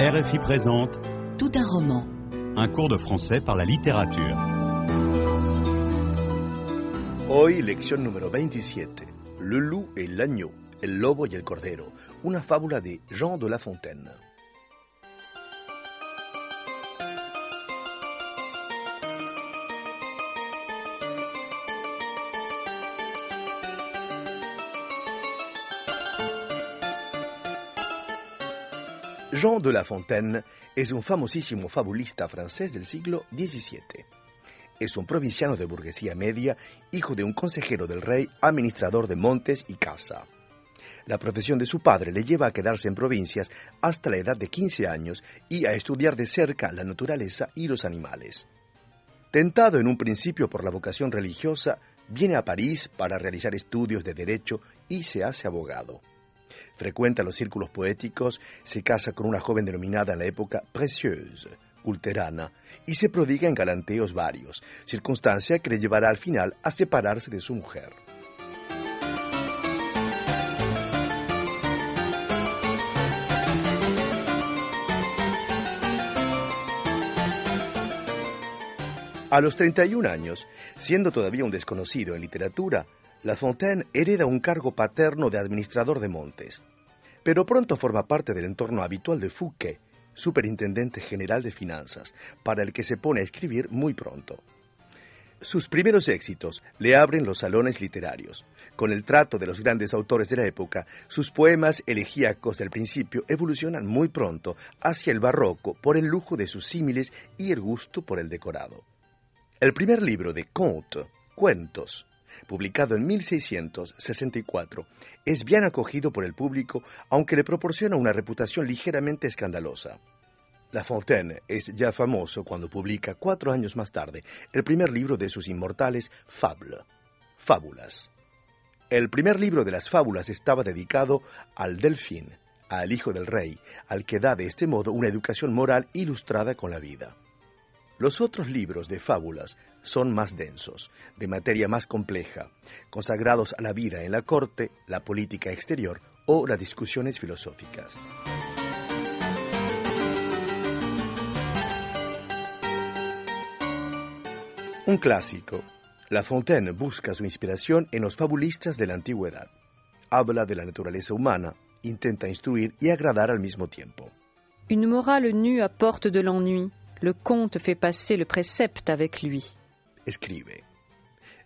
RFI présente Tout un roman. un cours de français par la littérature. Hoy, lección número 27. Le loup et l'agneau, el lobo y el cordero. Una fábula de Jean de La Fontaine. Jean de La Fontaine es un famosísimo fabulista francés del siglo XVII. Es un provinciano de burguesía media, hijo de un consejero del rey, administrador de montes y casa. La profesión de su padre le lleva a quedarse en provincias hasta la edad de 15 años y a estudiar de cerca la naturaleza y los animales. Tentado en un principio por la vocación religiosa, viene a París para realizar estudios de derecho y se hace abogado. Frecuenta los círculos poéticos, se casa con una joven denominada en la época Précieuse, culterana, y se prodiga en galanteos varios, circunstancia que le llevará al final a separarse de su mujer. A los 31 años, siendo todavía un desconocido en literatura, La Fontaine hereda un cargo paterno de administrador de montes. Pero pronto forma parte del entorno habitual de Fouquet, superintendente general de finanzas, para el que se pone a escribir muy pronto. Sus primeros éxitos le abren los salones literarios. Con el trato de los grandes autores de la época, sus poemas elegíacos del principio evolucionan muy pronto hacia el barroco por el lujo de sus símiles y el gusto por el decorado. El primer libro de Contes, Cuentos, publicado en 1664, es bien acogido por el público, aunque le proporciona una reputación ligeramente escandalosa. La Fontaine es ya famoso cuando publica cuatro años más tarde el primer libro de sus inmortales Fables, Fábulas. El primer libro de las fábulas estaba dedicado al Delfín, al hijo del rey, al que da de este modo una educación moral ilustrada con la vida. Los otros libros de fábulas son más densos, de materia más compleja, consagrados a la vida en la corte, la política exterior o las discusiones filosóficas. Un clásico. La Fontaine busca su inspiración en los fabulistas de la antigüedad. Habla de la naturaleza humana, intenta instruir y agradar al mismo tiempo. Une morale nue apporte de l'ennui. Le conte fait passer le précepte avec lui. escribe.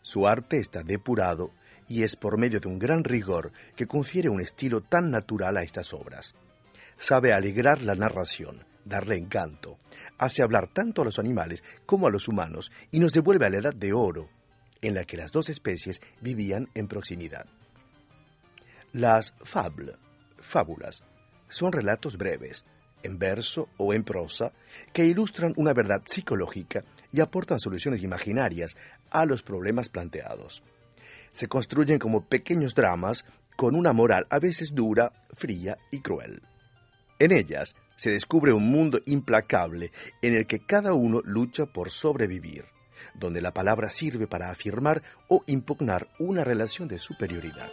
Su arte está depurado y es por medio de un gran rigor que confiere un estilo tan natural a estas obras. Sabe alegrar la narración, darle encanto, hace hablar tanto a los animales como a los humanos y nos devuelve a la edad de oro, en la que las dos especies vivían en proximidad. Las fables, fábulas, son relatos breves, en verso o en prosa, que ilustran una verdad psicológica y aportan soluciones imaginarias a los problemas planteados. Se construyen como pequeños dramas con una moral a veces dura, fría y cruel. En ellas se descubre un mundo implacable en el que cada uno lucha por sobrevivir, donde la palabra sirve para afirmar o impugnar una relación de superioridad.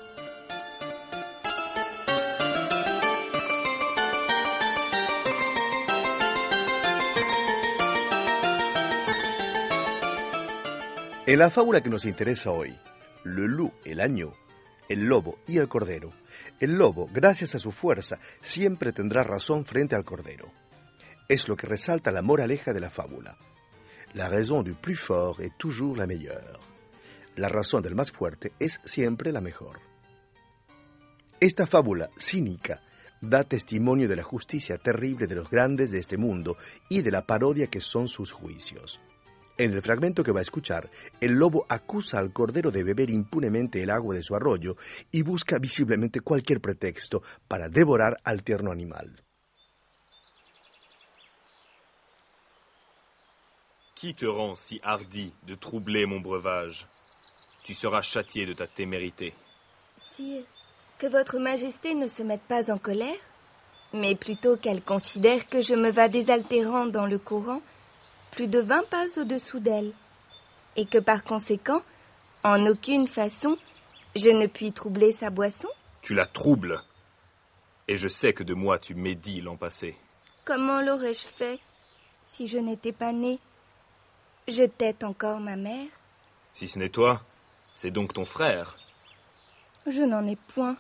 En la fábula que nos interesa hoy, loup, el año, el lobo y el cordero, el lobo, gracias a su fuerza, siempre tendrá razón frente al cordero. Es lo que resalta la moraleja de la fábula. La raison du plus fort est toujours la meilleure. La razón del más fuerte es siempre la mejor. Esta fábula cínica da testimonio de la justicia terrible de los grandes de este mundo y de la parodia que son sus juicios. En el fragmento que va a escuchar, el lobo acusa al cordero de beber impunemente el agua de su arroyo y busca visiblemente cualquier pretexto para devorar al tierno animal. Qui te rend si hardi de troubler mon breuvage? Tu seras châtié de ta témérité. Sire, que votre majesté ne se mette pas en colère, mais plutôt qu'elle considère que je me vas désaltérant dans le courant plus de vingt pas au-dessous d'elle, et que par conséquent, en aucune façon, je ne puis troubler sa boisson Tu la troubles. Et je sais que de moi tu médis l'an passé. Comment l'aurais-je fait si je n'étais pas née? Je tête encore ma mère Si ce n'est toi, c'est donc ton frère. Je n'en ai point.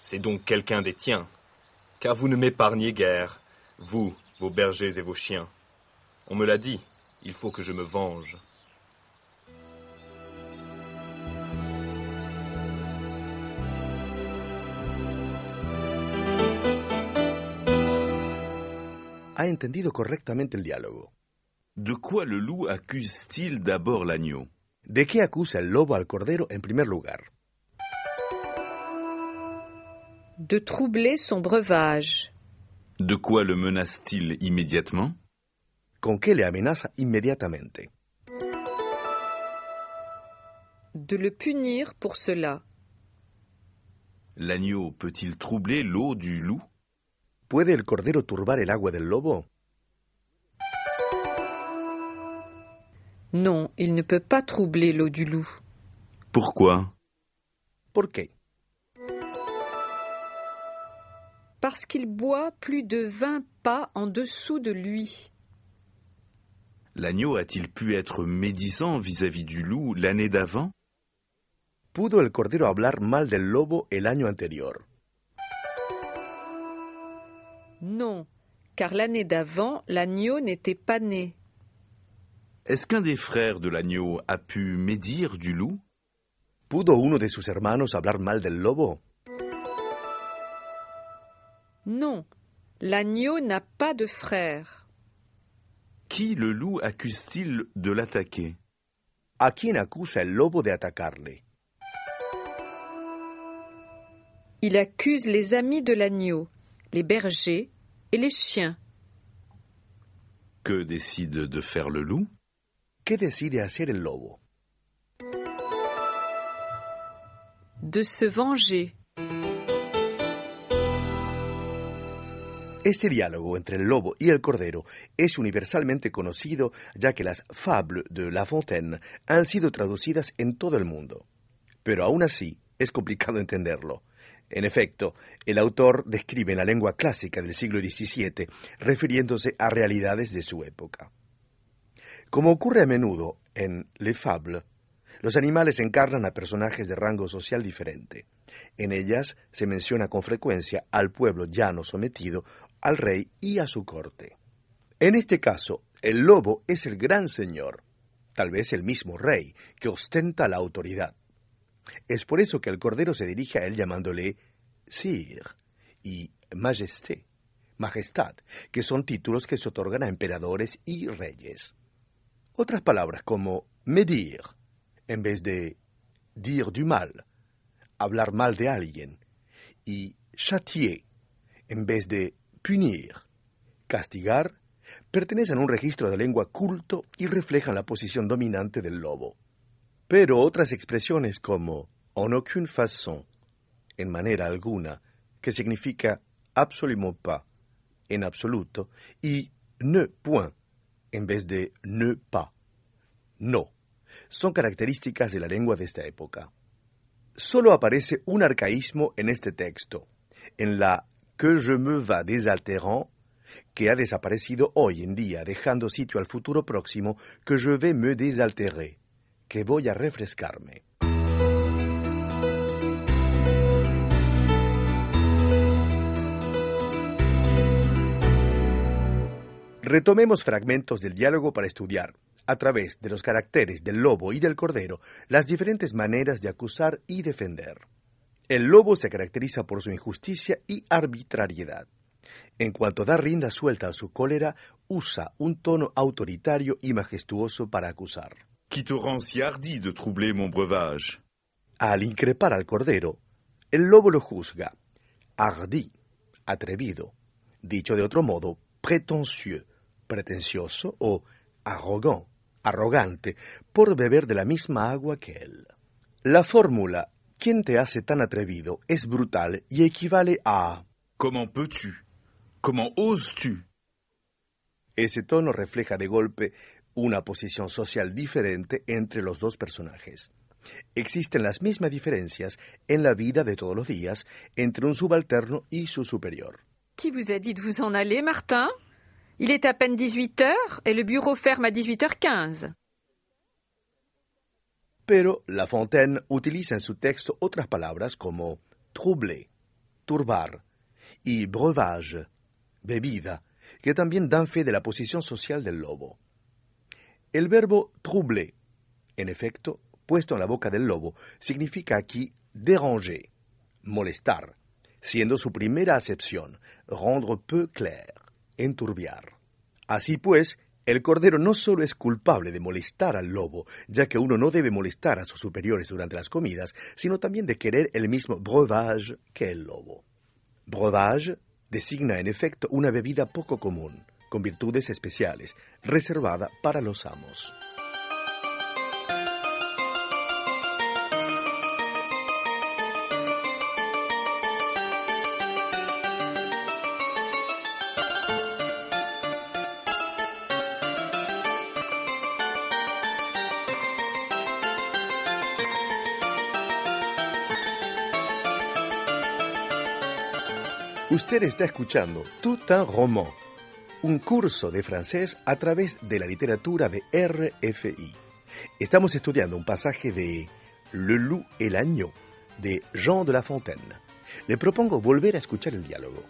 C'est donc quelqu'un des tiens. Car vous ne m'épargnez guère, vous, vos bergers et vos chiens. On me l'a dit, il faut que je me venge. Ha entendido correctamente el diálogo. De quoi le loup accuse-t-il d'abord l'agneau? ¿De qué acusa el lobo al cordero en primer lugar? De troubler son breuvage. De quoi le menace-t-il immédiatement? ¿Con qué le amenaza inmediatamente? De le punir pour cela. L'agneau peut-il troubler l'eau du loup? ¿Puede el cordero turbar el agua del lobo? Non, il ne peut pas troubler l'eau du loup. Pourquoi? ¿Por qué? Parce qu'il boit plus de 20 pas en dessous de lui. L'agneau a-t-il pu être médisant vis-à-vis du loup l'année d'avant? ¿Pudo el cordero hablar mal del lobo el año anterior? Non, car l'année d'avant, l'agneau n'était pas né. Est-ce qu'un des frères de l'agneau a pu médire du loup? ¿Pudo uno de sus hermanos hablar mal del lobo? Non, l'agneau n'a pas de frère. Qui le loup accuse-t-il de l'attaquer? ¿A quién acusa el lobo de? Il accuse les amis de l'agneau, les bergers et les chiens. Que décide de faire le loup? ¿Qué decide hacer el lobo? De se venger. Este diálogo entre el lobo y el cordero es universalmente conocido ya que las fables de La Fontaine han sido traducidas en todo el mundo. Pero aún así es complicado entenderlo. En efecto, el autor describe en la lengua clásica del siglo XVII, refiriéndose a realidades de su época. Como ocurre a menudo en Les Fables, los animales encarnan a personajes de rango social diferente. En ellas se menciona con frecuencia al pueblo llano sometido, al rey y a su corte. En este caso, el lobo es el gran señor, tal vez el mismo rey, que ostenta la autoridad. Es por eso que el cordero se dirige a él llamándole Sire y Majesté, Majestad, que son títulos que se otorgan a emperadores y reyes. Otras palabras como medir, en vez de dire du mal, hablar mal de alguien, y châtier, en vez de punir, castigar, pertenecen a un registro de lengua culto y reflejan la posición dominante del lobo. Pero otras expresiones como en aucune façon, en manera alguna, que significa absolument pas, en absoluto, y ne point, en vez de ne pas, no, son características de la lengua de esta época. Solo aparece un arcaísmo en este texto, en la que je me va désaltérant, que ha desaparecido hoy en día, dejando sitio al futuro próximo que je vais me désaltérer, que voy a refrescarme. Retomemos fragmentos del diálogo para estudiar, a través de los caracteres del lobo y del cordero, las diferentes maneras de acusar y defender. El lobo se caracteriza por su injusticia y arbitrariedad. En cuanto da rienda suelta a su cólera, usa un tono autoritario y majestuoso para acusar. Qui te rend si hardi de troubler mon breuvage Al increpar al cordero, el lobo lo juzga hardi, atrevido, dicho de otro modo, prétentieux, pretencioso o arrogant, arrogante, por beber de la misma agua que él. La fórmula ¿quién te hace tan atrevido? es brutal y equivale a Comment peux-tu Comment oses-tu Ese tono refleja de golpe una posición social diferente entre los dos personajes. Existen las mismas diferencias en la vida de todos los días entre un subalterno y su superior. Qui vous a dit de vous en aller, Martin Il est à peine 18 heures et le bureau ferme à 18h15. Pero La Fontaine utiliza en su texto otras palabras como troubler, turbar y breuvage, bebida, que también dan fe de la posición social del lobo. El verbo troubler, en efecto, puesto en la boca del lobo, significa aquí déranger, molestar, siendo su primera acepción rendre peu clair, enturbiar. Así pues, el cordero no solo es culpable de molestar al lobo, ya que uno no debe molestar a sus superiores durante las comidas, sino también de querer el mismo breuvage que el lobo. Breuvage designa en efecto una bebida poco común, con virtudes especiales, reservada para los amos. Usted está escuchando Tout un roman, un curso de francés a través de la literatura de RFI. Estamos estudiando un pasaje de Le loup et l'agneau de Jean de La Fontaine. Le propongo volver a escuchar el diálogo.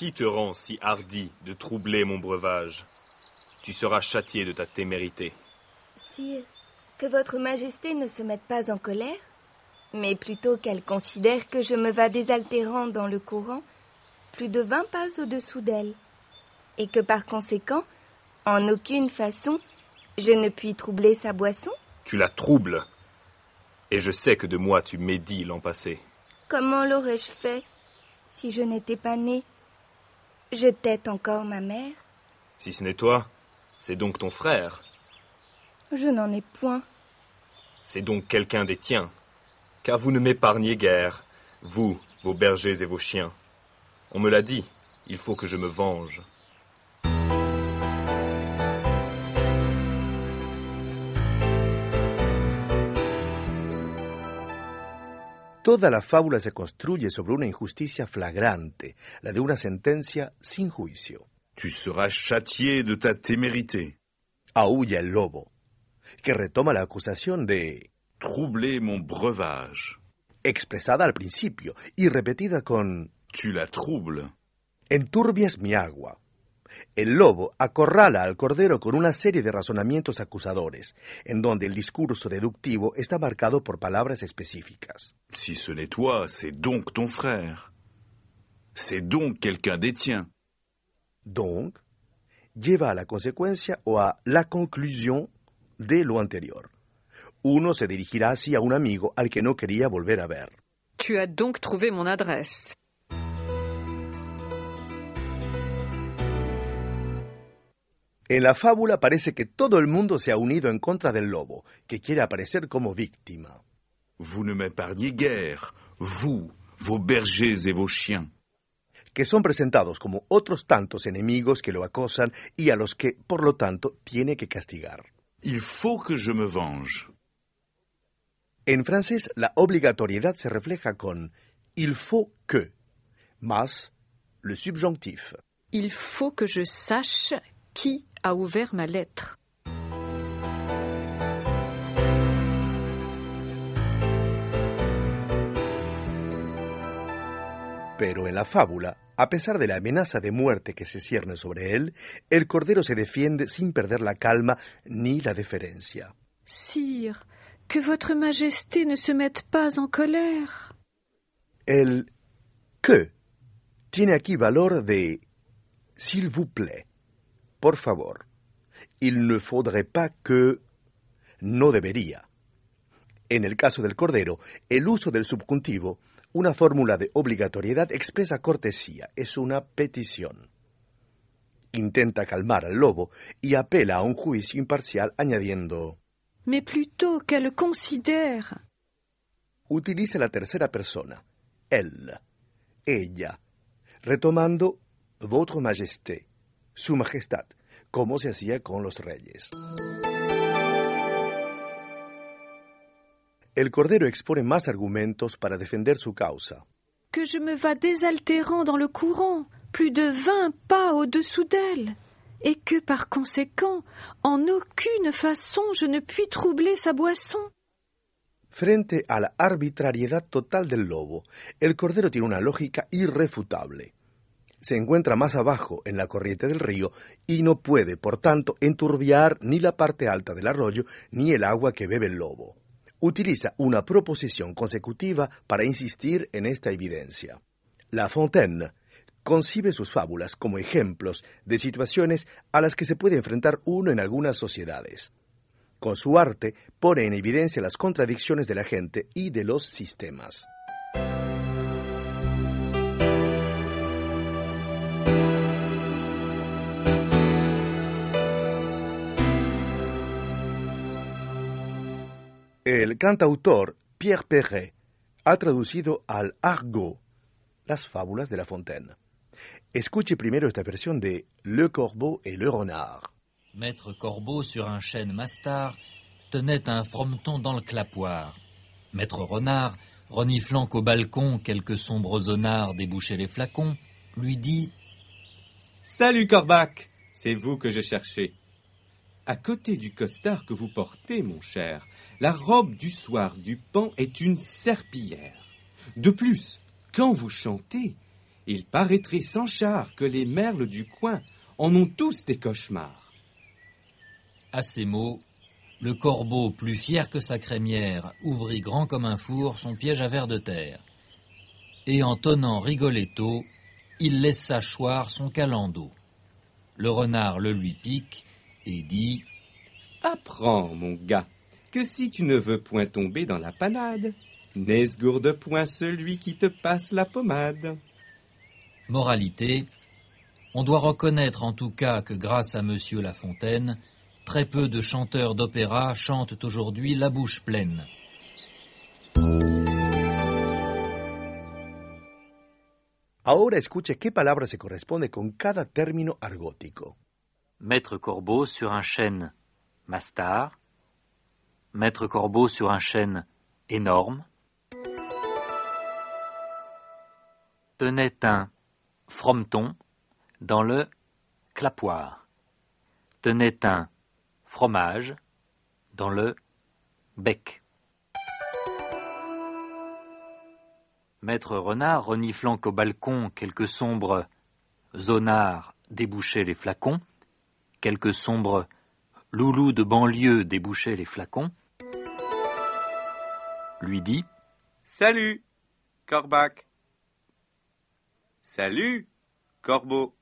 Qui te rend si hardi de troubler mon breuvage? Tu seras châtié de ta témérité. Sire, que votre majesté ne se mette pas en colère, mais plutôt qu'elle considère que je me vas désaltérant dans le courant, plus de vingt pas au-dessous d'elle, et que par conséquent, en aucune façon, je ne puis troubler sa boisson? Tu la troubles. Et je sais que de moi tu médis l'an passé. Comment l'aurais-je fait si je n'étais pas née Je tête encore ma mère Si ce n'est toi, c'est donc ton frère. Je n'en ai point. C'est donc quelqu'un des tiens. Car vous ne m'épargnez guère, vous, vos bergers et vos chiens. On me l'a dit, il faut que je me venge. Toda la fábula se construye sobre una injusticia flagrante, la de una sentencia sin juicio. Tu seras châtié de ta témérité. Aúlla el lobo, que retoma la acusación de Troubler mon breuvage. expresada al principio y repetida con Tu la troubles. enturbias mi agua. El lobo acorrala al cordero con una serie de razonamientos acusadores, en donde el discurso deductivo está marcado por palabras específicas. Si ce n'est toi, c'est donc ton frère. C'est donc quelqu'un des tiens. Donc, lleva a la consecuencia o a la conclusión de lo anterior. Uno se dirigirá así a un amigo al que no quería volver a ver. Tu as donc trouvé mon adresse. En la fábula parece que todo el mundo se ha unido en contra del lobo, que quiere aparecer como víctima. Vous ne m'épargnez guère, vous, vos bergers et vos chiens. que son presentados como otros tantos enemigos que lo acosan y a los que, por lo tanto, tiene que castigar. Il faut que je me venge. En francés, la obligatoriedad se refleja con il faut que, más le subjonctif. Il faut que je sache qui a ouvert ma lettre. Pero en la fábula, a pesar de la amenaza de muerte que se cierne sobre él, el cordero se defiende sin perder la calma ni la deferencia. Sire, que votre majesté ne se mette pas en colère. El que tiene aquí valor de s'il vous plaît, por favor. Il ne faudrait pas que no debería. En el caso del cordero, el uso del subjuntivo, una fórmula de obligatoriedad, expresa cortesía, es una petición. Intenta calmar al lobo y apela a un juicio imparcial añadiendo Mais plutôt qu'elle considère. utiliza la tercera persona, elle, ella, retomando Votre Majesté, Su Majestad, como se hacía con los reyes. El Cordero expone más argumentos para defender su causa. Que je me vas désaltérant dans le courant, plus de vingt pas au-dessous d'elle, et que par conséquent, en aucune façon je ne puis troubler sa boisson. Frente a la arbitrariedad total del lobo, el Cordero tiene una lógica irrefutable. Se encuentra más abajo en la corriente del río y no puede, por tanto, enturbiar ni la parte alta del arroyo ni el agua que bebe el lobo utiliza una proposición consecutiva para insistir en esta evidencia. La Fontaine concibe sus fábulas como ejemplos de situaciones a las que se puede enfrentar uno en algunas sociedades. Con su arte pone en evidencia las contradicciones de la gente y de los sistemas. Cantautor Pierre Perret ha traducido al argot las fábulas de La Fontaine. Escuche primero esta versión de Le Corbeau et le Renard. Maître Corbeau sur un chêne mastard tenait un frometon dans le clapoir. Maître Renard, reniflant qu'au balcon quelques sombres zonards débouchaient les flacons, lui dit Salut Corbac, c'est vous que je cherchais. À côté du costard que vous portez, mon cher, la robe du soir du pan est une serpillière. De plus, quand vous chantez, il paraîtrait sans char que les merles du coin en ont tous des cauchemars. À ces mots, le corbeau, plus fier que sa crémière, ouvrit grand comme un four son piège à verre de terre. Et en tonnant Rigoletto, il laissa choir son calando. Le renard le lui pique et dit Apprends, mon gars, que si tu ne veux point tomber dans la panade, n'esgourde point celui qui te passe la pommade. Moralité On doit reconnaître en tout cas que grâce à Monsieur La Fontaine, très peu de chanteurs d'opéra chantent aujourd'hui la bouche pleine. Ahora escuche qué palabra se corresponde con cada término argótico. Maître Corbeau sur un chêne mastard, Maître Corbeau sur un chêne énorme, tenait un frometon dans le clapoir, tenait un fromage dans le bec. Maître Renard, reniflant qu'au balcon quelques sombres zonards débouchaient les flacons, quelques sombres loulous de banlieue débouchaient les flacons, lui dit Salut, Corbac. Salut, Corbeau.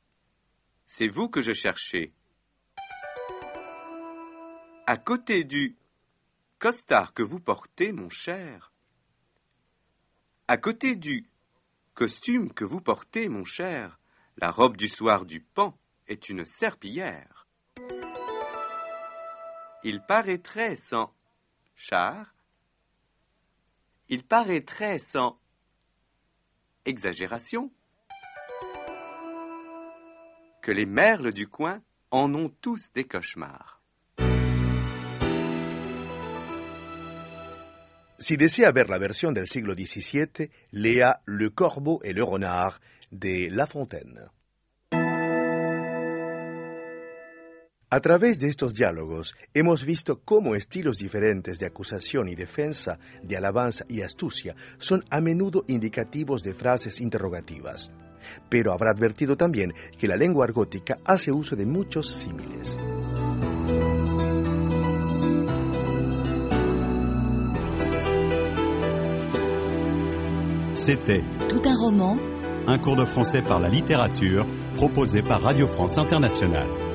C'est vous que je cherchais. À côté du costard que vous portez, mon cher. À côté du costume que vous portez, mon cher, la robe du soir du pan est une serpillière. Il paraîtrait sans char, il paraîtrait sans exagération que les merles du coin en ont tous des cauchemars. Si desea ver la versión del siglo XVII, lea Le Corbeau et le Renard de La Fontaine. A través de estos diálogos hemos visto cómo estilos diferentes de acusación y defensa, de alabanza y astucia son a menudo indicativos de frases interrogativas. Pero habrá advertido también que la lengua argótica hace uso de muchos símiles. C'était Tout un roman, un cours de français par la littérature proposé par Radio France Internationale.